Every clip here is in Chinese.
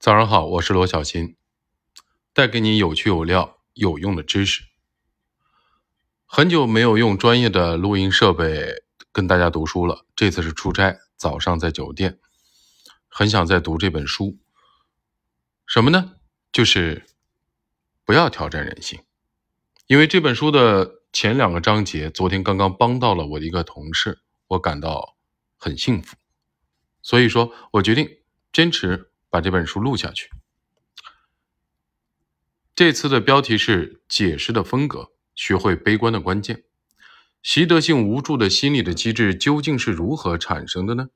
早上好，我是罗小新，带给你有趣有料、有用的知识。很久没有用专业的录音设备跟大家读书了，这次是出差，早上在酒店，很想再读这本书。什么呢？就是不要挑战人性，因为这本书的前两个章节，昨天刚刚帮到了我的一个同事，我感到很幸福，所以说我决定坚持。把这本书录下去。这次的标题是“解释的风格，学会悲观的关键”。习得性无助的心理的机制究竟是如何产生的呢？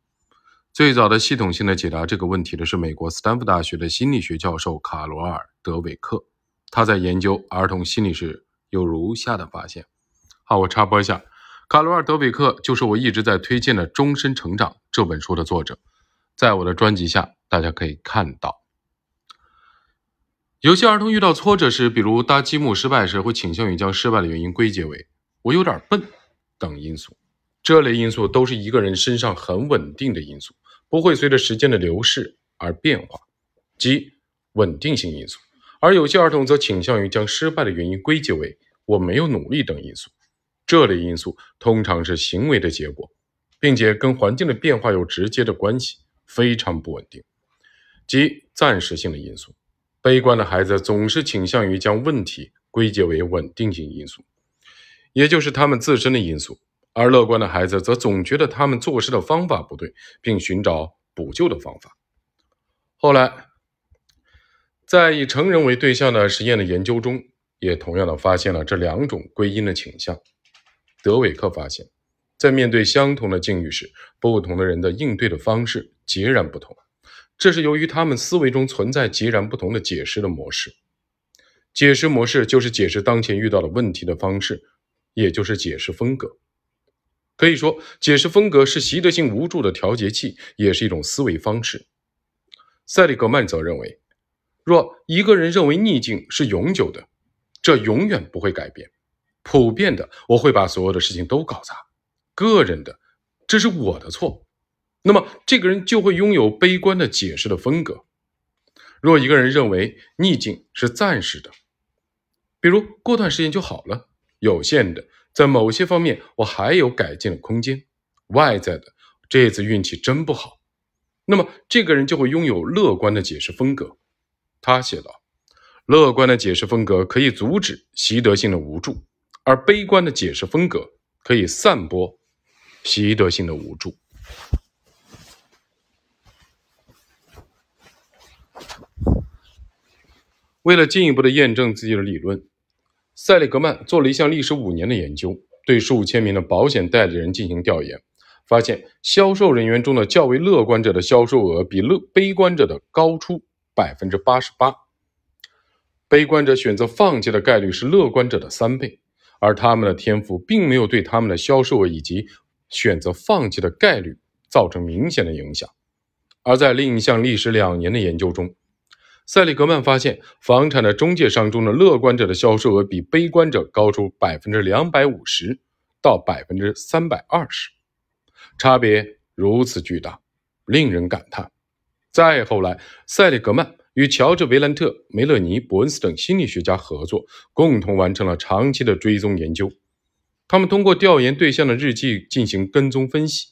最早的系统性的解答这个问题的是美国斯坦福大学的心理学教授卡罗尔·德韦克。他在研究儿童心理时有如下的发现。好，我插播一下，卡罗尔·德韦克就是我一直在推荐的《终身成长》这本书的作者。在我的专辑下，大家可以看到，有些儿童遇到挫折时，比如搭积木失败时，会倾向于将失败的原因归结为“我有点笨”等因素。这类因素都是一个人身上很稳定的因素，不会随着时间的流逝而变化，即稳定性因素。而有些儿童则倾向于将失败的原因归结为“我没有努力”等因素。这类因素通常是行为的结果，并且跟环境的变化有直接的关系。非常不稳定，即暂时性的因素。悲观的孩子总是倾向于将问题归结为稳定性因素，也就是他们自身的因素；而乐观的孩子则总觉得他们做事的方法不对，并寻找补救的方法。后来，在以成人为对象的实验的研究中，也同样的发现了这两种归因的倾向。德韦克发现。在面对相同的境遇时，不同的人的应对的方式截然不同。这是由于他们思维中存在截然不同的解释的模式。解释模式就是解释当前遇到的问题的方式，也就是解释风格。可以说，解释风格是习得性无助的调节器，也是一种思维方式。塞利格曼则认为，若一个人认为逆境是永久的，这永远不会改变。普遍的，我会把所有的事情都搞砸。个人的，这是我的错，那么这个人就会拥有悲观的解释的风格。若一个人认为逆境是暂时的，比如过段时间就好了，有限的，在某些方面我还有改进的空间，外在的，这次运气真不好，那么这个人就会拥有乐观的解释风格。他写道：乐观的解释风格可以阻止习得性的无助，而悲观的解释风格可以散播。习得性的无助。为了进一步的验证自己的理论，塞利格曼做了一项历时五年的研究，对数千名的保险代理人进行调研，发现销售人员中的较为乐观者的销售额比乐悲观者的高出百分之八十八，悲观者选择放弃的概率是乐观者的三倍，而他们的天赋并没有对他们的销售额以及选择放弃的概率造成明显的影响，而在另一项历时两年的研究中，塞利格曼发现，房产的中介商中的乐观者的销售额比悲观者高出百分之两百五十到百分之三百二十，差别如此巨大，令人感叹。再后来，塞利格曼与乔治·维兰特、梅勒尼·伯恩斯等心理学家合作，共同完成了长期的追踪研究。他们通过调研对象的日记进行跟踪分析，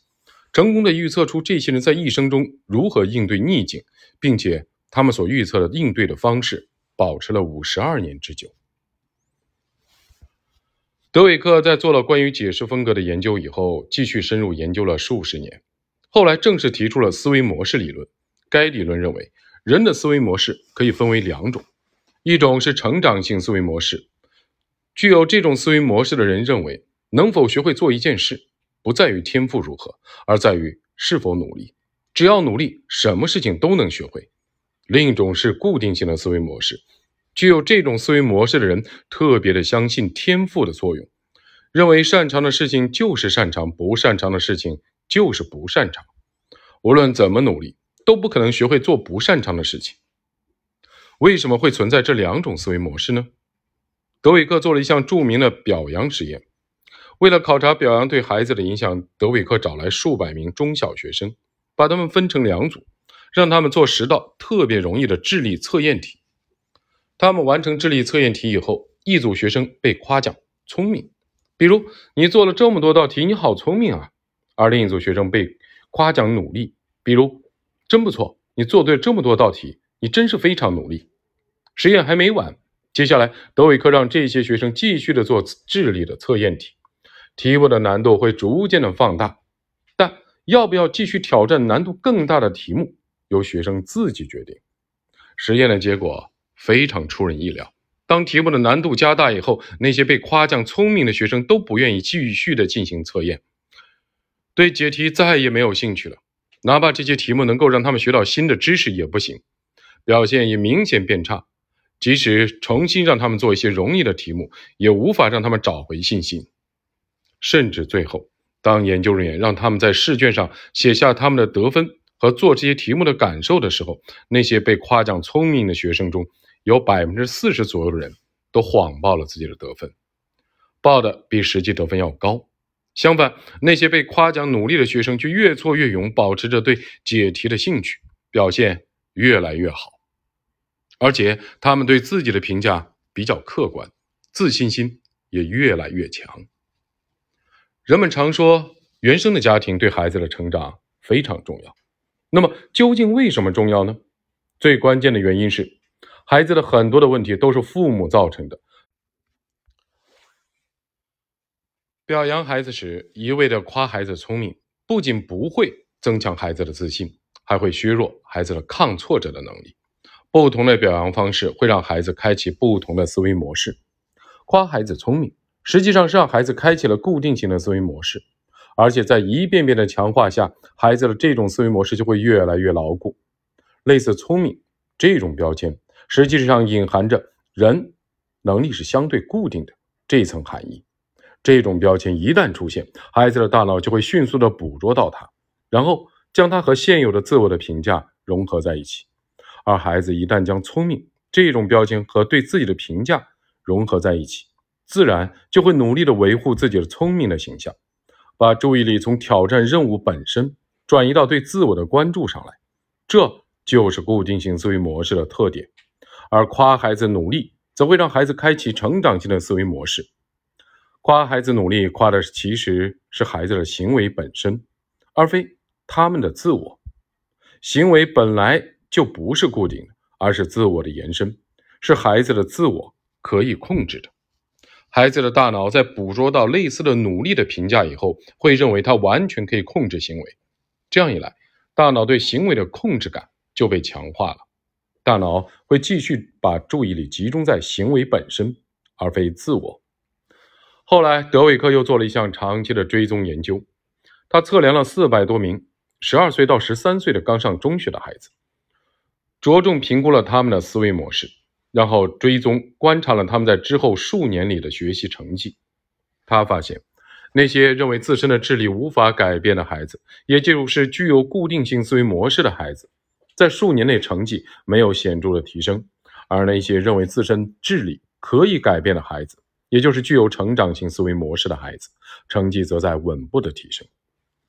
成功的预测出这些人在一生中如何应对逆境，并且他们所预测的应对的方式保持了五十二年之久。德韦克在做了关于解释风格的研究以后，继续深入研究了数十年，后来正式提出了思维模式理论。该理论认为，人的思维模式可以分为两种，一种是成长性思维模式。具有这种思维模式的人认为，能否学会做一件事，不在于天赋如何，而在于是否努力。只要努力，什么事情都能学会。另一种是固定性的思维模式，具有这种思维模式的人特别的相信天赋的作用，认为擅长的事情就是擅长，不擅长的事情就是不擅长。无论怎么努力，都不可能学会做不擅长的事情。为什么会存在这两种思维模式呢？德韦克做了一项著名的表扬实验。为了考察表扬对孩子的影响，德韦克找来数百名中小学生，把他们分成两组，让他们做十道特别容易的智力测验题。他们完成智力测验题以后，一组学生被夸奖聪明，比如你做了这么多道题，你好聪明啊；而另一组学生被夸奖努力，比如真不错，你做对这么多道题，你真是非常努力。实验还没完，接下来德韦克让这些学生继续的做智力的测验题，题目的难度会逐渐的放大，但要不要继续挑战难度更大的题目，由学生自己决定。实验的结果非常出人意料，当题目的难度加大以后，那些被夸奖聪明的学生都不愿意继续的进行测验，对解题再也没有兴趣了，哪怕这些题目能够让他们学到新的知识也不行，表现也明显变差。即使重新让他们做一些容易的题目，也无法让他们找回信心。甚至最后，当研究人员让他们在试卷上写下他们的得分和做这些题目的感受的时候，那些被夸奖聪明的学生中有百分之四十左右的人都谎报了自己的得分，报的比实际得分要高。相反，那些被夸奖努力的学生却越挫越勇，保持着对解题的兴趣，表现越来越好。而且他们对自己的评价比较客观，自信心也越来越强。人们常说，原生的家庭对孩子的成长非常重要。那么，究竟为什么重要呢？最关键的原因是，孩子的很多的问题都是父母造成的。表扬孩子时一味的夸孩子聪明，不仅不会增强孩子的自信，还会削弱孩子的抗挫折的能力。不同的表扬方式会让孩子开启不同的思维模式。夸孩子聪明，实际上是让孩子开启了固定型的思维模式，而且在一遍遍的强化下，孩子的这种思维模式就会越来越牢固。类似“聪明”这种标签，实际上隐含着人能力是相对固定的这层含义。这种标签一旦出现，孩子的大脑就会迅速的捕捉到它，然后将它和现有的自我的评价融合在一起。而孩子一旦将聪明这种标签和对自己的评价融合在一起，自然就会努力的维护自己的聪明的形象，把注意力从挑战任务本身转移到对自我的关注上来。这就是固定型思维模式的特点。而夸孩子努力，则会让孩子开启成长性的思维模式。夸孩子努力，夸的其实是孩子的行为本身，而非他们的自我。行为本来。就不是固定的，而是自我的延伸，是孩子的自我可以控制的。孩子的大脑在捕捉到类似的努力的评价以后，会认为他完全可以控制行为。这样一来，大脑对行为的控制感就被强化了。大脑会继续把注意力集中在行为本身，而非自我。后来，德韦克又做了一项长期的追踪研究，他测量了四百多名十二岁到十三岁的刚上中学的孩子。着重评估了他们的思维模式，然后追踪观察了他们在之后数年里的学习成绩。他发现，那些认为自身的智力无法改变的孩子，也就是具有固定性思维模式的孩子，在数年内成绩没有显著的提升；而那些认为自身智力可以改变的孩子，也就是具有成长性思维模式的孩子，成绩则在稳步的提升。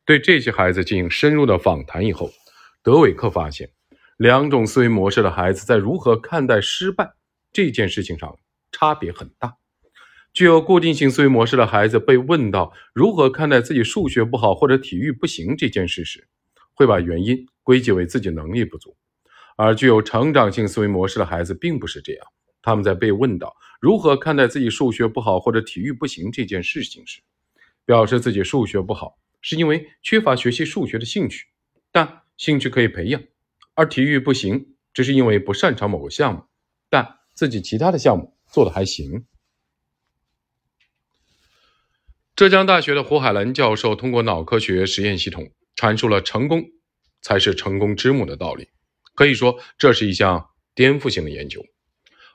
对这些孩子进行深入的访谈以后，德韦克发现。两种思维模式的孩子在如何看待失败这件事情上差别很大。具有固定性思维模式的孩子被问到如何看待自己数学不好或者体育不行这件事时，会把原因归结为自己能力不足；而具有成长性思维模式的孩子并不是这样。他们在被问到如何看待自己数学不好或者体育不行这件事情时，表示自己数学不好是因为缺乏学习数学的兴趣，但兴趣可以培养。而体育不行，只是因为不擅长某个项目，但自己其他的项目做的还行。浙江大学的胡海兰教授通过脑科学实验系统阐述了“成功才是成功之母”的道理，可以说这是一项颠覆性的研究。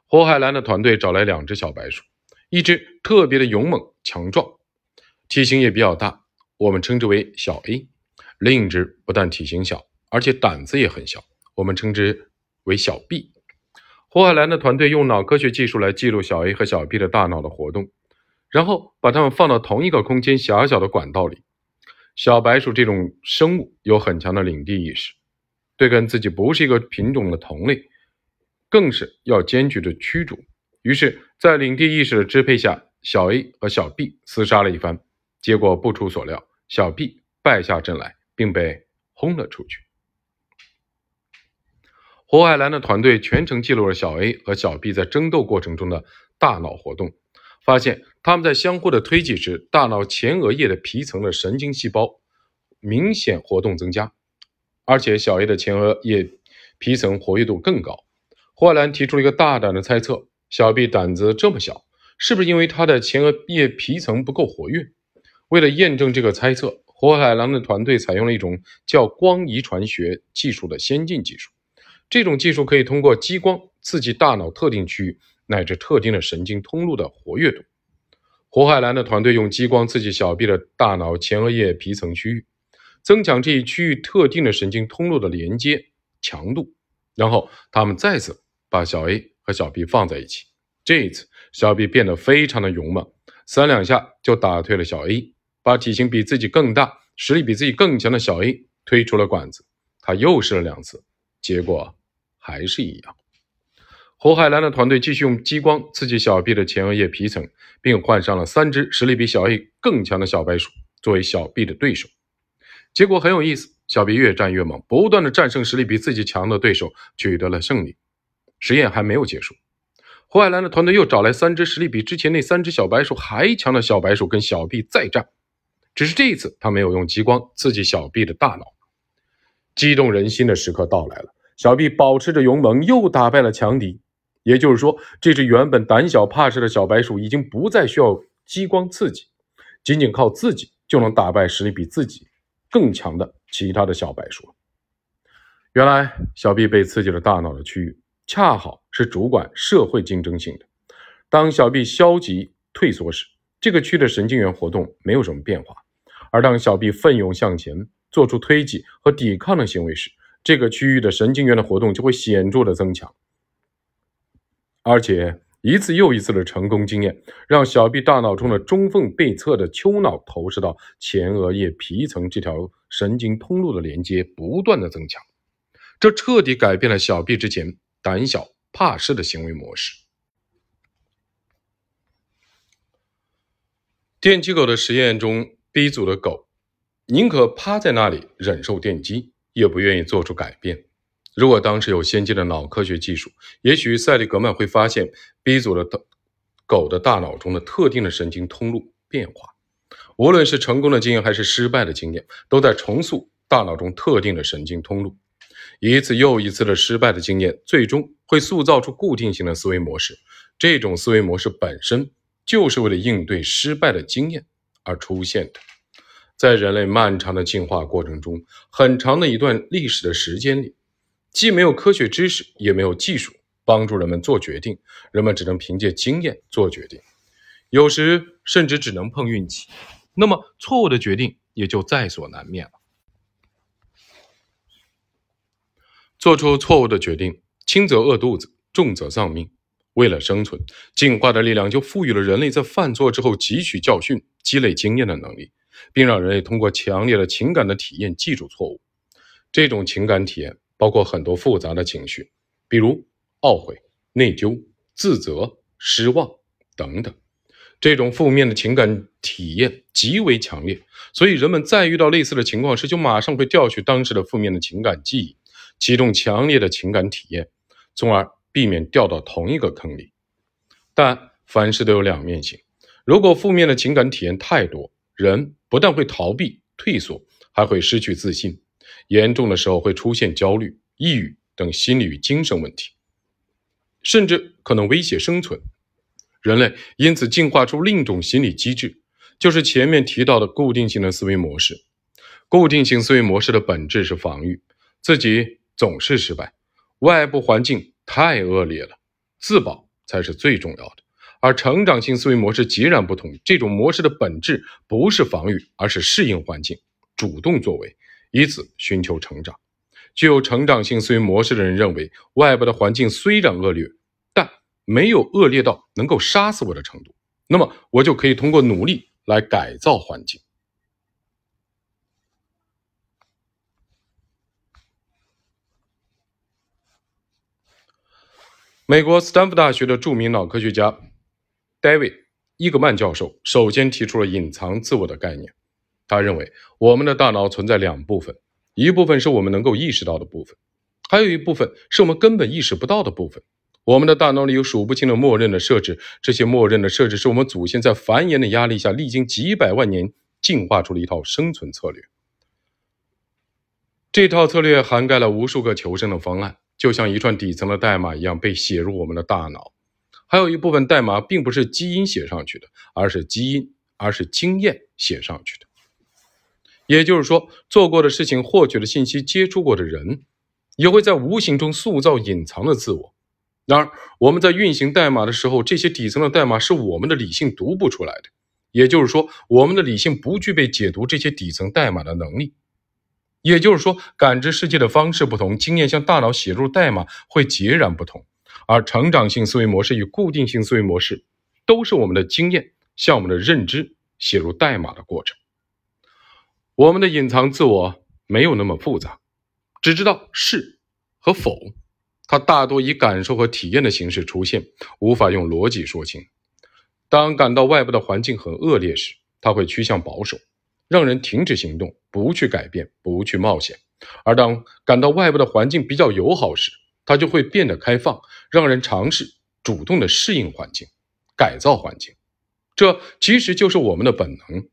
胡海兰的团队找来两只小白鼠，一只特别的勇猛强壮，体型也比较大，我们称之为小 A；另一只不但体型小。而且胆子也很小，我们称之为小 B。胡海兰的团队用脑科学技术来记录小 A 和小 B 的大脑的活动，然后把它们放到同一个空间狭小的管道里。小白鼠这种生物有很强的领地意识，对跟自己不是一个品种的同类，更是要坚决的驱逐。于是，在领地意识的支配下，小 A 和小 B 厮杀了一番，结果不出所料，小 B 败下阵来，并被轰了出去。胡海蓝的团队全程记录了小 A 和小 B 在争斗过程中的大脑活动，发现他们在相互的推挤时，大脑前额叶的皮层的神经细胞明显活动增加，而且小 A 的前额叶皮层活跃度更高。火海蓝提出了一个大胆的猜测：小 B 胆子这么小，是不是因为他的前额叶皮层不够活跃？为了验证这个猜测，胡海狼的团队采用了一种叫光遗传学技术的先进技术。这种技术可以通过激光刺激大脑特定区域乃至特定的神经通路的活跃度。胡海蓝的团队用激光刺激小 B 的大脑前额叶皮层区域，增强这一区域特定的神经通路的连接强度，然后他们再次把小 A 和小 B 放在一起。这一次，小 B 变得非常的勇猛，三两下就打退了小 A，把体型比自己更大、实力比自己更强的小 A 推出了馆子。他又试了两次，结果。还是一样，胡海蓝的团队继续用激光刺激小 B 的前额叶皮层，并换上了三只实力比小 A 更强的小白鼠作为小 B 的对手。结果很有意思，小 B 越战越猛，不断的战胜实力比自己强的对手，取得了胜利。实验还没有结束，胡海蓝的团队又找来三只实力比之前那三只小白鼠还强的小白鼠跟小 B 再战，只是这一次他没有用激光刺激小 B 的大脑。激动人心的时刻到来了。小 B 保持着勇猛，又打败了强敌。也就是说，这只原本胆小怕事的小白鼠已经不再需要激光刺激，仅仅靠自己就能打败实力比自己更强的其他的小白鼠。原来，小 B 被刺激了大脑的区域，恰好是主管社会竞争性的。当小 B 消极退缩时，这个区的神经元活动没有什么变化；而当小 B 奋勇向前，做出推挤和抵抗的行为时，这个区域的神经元的活动就会显著的增强，而且一次又一次的成功经验，让小 B 大脑中的中缝背侧的丘脑投射到前额叶皮层这条神经通路的连接不断的增强，这彻底改变了小 B 之前胆小怕事的行为模式。电击狗的实验中，B 组的狗宁可趴在那里忍受电击。也不愿意做出改变。如果当时有先进的脑科学技术，也许塞利格曼会发现 B 组的狗的大脑中的特定的神经通路变化。无论是成功的经验还是失败的经验，都在重塑大脑中特定的神经通路。一次又一次的失败的经验，最终会塑造出固定型的思维模式。这种思维模式本身就是为了应对失败的经验而出现的。在人类漫长的进化过程中，很长的一段历史的时间里，既没有科学知识，也没有技术帮助人们做决定，人们只能凭借经验做决定，有时甚至只能碰运气。那么，错误的决定也就在所难免了。做出错误的决定，轻则饿肚子，重则丧命。为了生存，进化的力量就赋予了人类在犯错之后汲取教训、积累经验的能力。并让人类通过强烈的情感的体验记住错误。这种情感体验包括很多复杂的情绪，比如懊悔、内疚、自责、失望等等。这种负面的情感体验极为强烈，所以人们在遇到类似的情况时，就马上会调取当时的负面的情感记忆，启动强烈的情感体验，从而避免掉到同一个坑里。但凡事都有两面性，如果负面的情感体验太多，人。不但会逃避、退缩，还会失去自信，严重的时候会出现焦虑、抑郁等心理与精神问题，甚至可能威胁生存。人类因此进化出另一种心理机制，就是前面提到的固定性的思维模式。固定性思维模式的本质是防御，自己总是失败，外部环境太恶劣了，自保才是最重要的。而成长性思维模式截然不同这种模式的本质不是防御而是适应环境主动作为以此寻求成长。具有成长性思维模式的人认为外部的环境虽然恶劣但没有恶劣到能够杀死我的程度。那么我就可以通过努力来改造环境。美国斯坦福大学的著名脑科学家 David 伊格曼教授首先提出了隐藏自我的概念。他认为，我们的大脑存在两部分，一部分是我们能够意识到的部分，还有一部分是我们根本意识不到的部分。我们的大脑里有数不清的默认的设置，这些默认的设置是我们祖先在繁衍的压力下，历经几百万年进化出了一套生存策略。这套策略涵盖了无数个求生的方案，就像一串底层的代码一样被写入我们的大脑。还有一部分代码并不是基因写上去的，而是基因，而是经验写上去的。也就是说，做过的事情、获取的信息、接触过的人，也会在无形中塑造隐藏的自我。然而，我们在运行代码的时候，这些底层的代码是我们的理性读不出来的。也就是说，我们的理性不具备解读这些底层代码的能力。也就是说，感知世界的方式不同，经验向大脑写入代码会截然不同。而成长性思维模式与固定性思维模式，都是我们的经验向我们的认知写入代码的过程。我们的隐藏自我没有那么复杂，只知道是和否，它大多以感受和体验的形式出现，无法用逻辑说清。当感到外部的环境很恶劣时，它会趋向保守，让人停止行动，不去改变，不去冒险；而当感到外部的环境比较友好时，它就会变得开放，让人尝试主动的适应环境，改造环境。这其实就是我们的本能。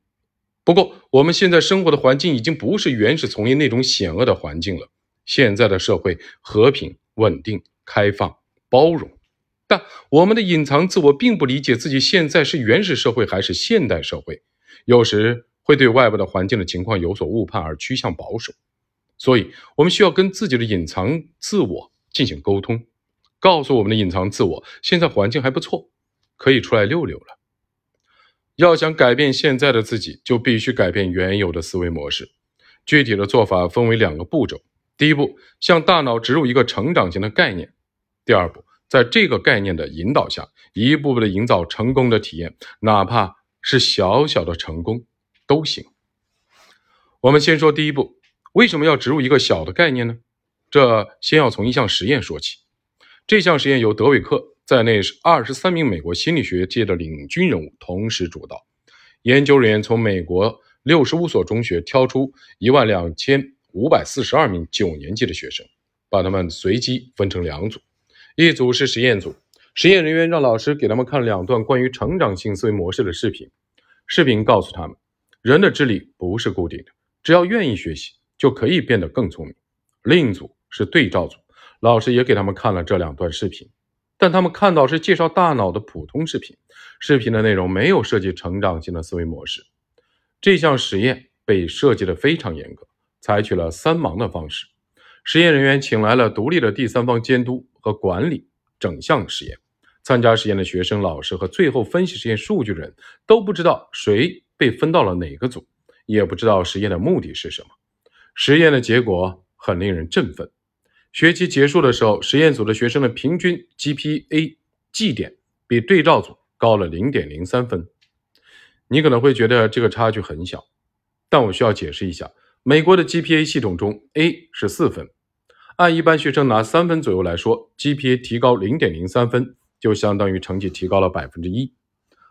不过，我们现在生活的环境已经不是原始丛林那种险恶的环境了。现在的社会和平、稳定、开放、包容，但我们的隐藏自我并不理解自己现在是原始社会还是现代社会，有时会对外部的环境的情况有所误判而趋向保守。所以，我们需要跟自己的隐藏自我进行沟通，告诉我们的隐藏自我，现在环境还不错，可以出来溜溜了。要想改变现在的自己，就必须改变原有的思维模式。具体的做法分为两个步骤：第一步，向大脑植入一个成长型的概念；第二步，在这个概念的引导下，一步步的营造成功的体验，哪怕是小小的成功都行。我们先说第一步，为什么要植入一个小的概念呢？这先要从一项实验说起。这项实验由德韦克。在内是二十三名美国心理学界的领军人物同时主导。研究人员从美国六十五所中学挑出一万两千五百四十二名九年级的学生，把他们随机分成两组，一组是实验组，实验人员让老师给他们看两段关于成长性思维模式的视频。视频告诉他们，人的智力不是固定的，只要愿意学习，就可以变得更聪明。另一组是对照组，老师也给他们看了这两段视频。但他们看到是介绍大脑的普通视频，视频的内容没有涉及成长性的思维模式。这项实验被设计的非常严格，采取了三盲的方式。实验人员请来了独立的第三方监督和管理整项实验。参加实验的学生、老师和最后分析实验数据的人都不知道谁被分到了哪个组，也不知道实验的目的是什么。实验的结果很令人振奋。学期结束的时候，实验组的学生的平均 GPA 绩点比对照组高了零点零三分。你可能会觉得这个差距很小，但我需要解释一下，美国的 GPA 系统中 A 是四分，按一般学生拿三分左右来说，GPA 提高零点零三分就相当于成绩提高了百分之一，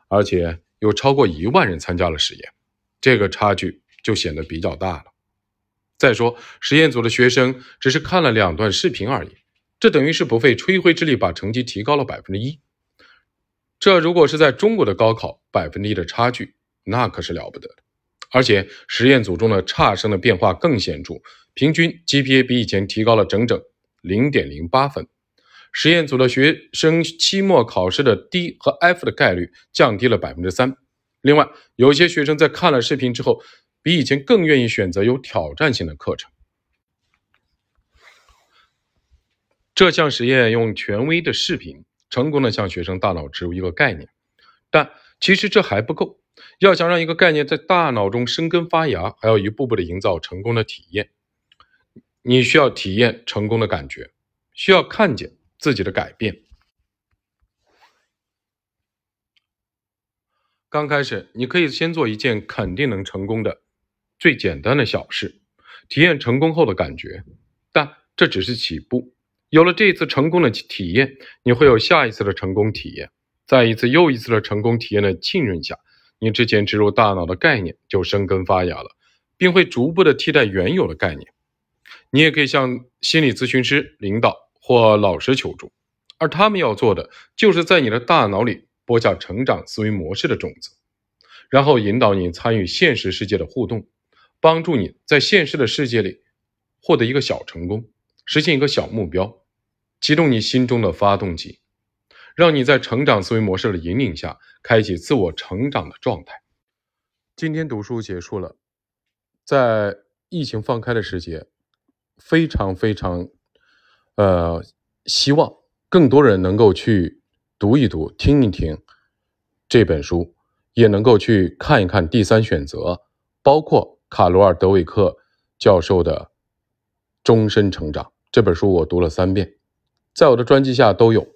而且有超过一万人参加了实验，这个差距就显得比较大了。再说，实验组的学生只是看了两段视频而已，这等于是不费吹灰之力把成绩提高了百分之一。这如果是在中国的高考，百分之一的差距，那可是了不得的。而且实验组中的差生的变化更显著，平均 GPA 比以前提高了整整零点零八分。实验组的学生期末考试的 D 和 F 的概率降低了百分之三。另外，有些学生在看了视频之后。比以前更愿意选择有挑战性的课程。这项实验用权威的视频成功的向学生大脑植入一个概念，但其实这还不够。要想让一个概念在大脑中生根发芽，还要一步步的营造成功的体验。你需要体验成功的感觉，需要看见自己的改变。刚开始，你可以先做一件肯定能成功的。最简单的小事，体验成功后的感觉，但这只是起步。有了这一次成功的体验，你会有下一次的成功体验，在一次又一次的成功体验的浸润下，你之前植入大脑的概念就生根发芽了，并会逐步的替代原有的概念。你也可以向心理咨询师、领导或老师求助，而他们要做的就是在你的大脑里播下成长思维模式的种子，然后引导你参与现实世界的互动，帮助你在现实的世界里获得一个小成功。实现一个小目标，启动你心中的发动机，让你在成长思维模式的引领下，开启自我成长的状态。今天读书结束了，在疫情放开的时节，非常非常，呃，希望更多人能够去读一读、听一听这本书，也能够去看一看《第三选择》，包括卡罗尔·德韦克教授的终身成长。这本书我读了三遍，在我的专辑下都有。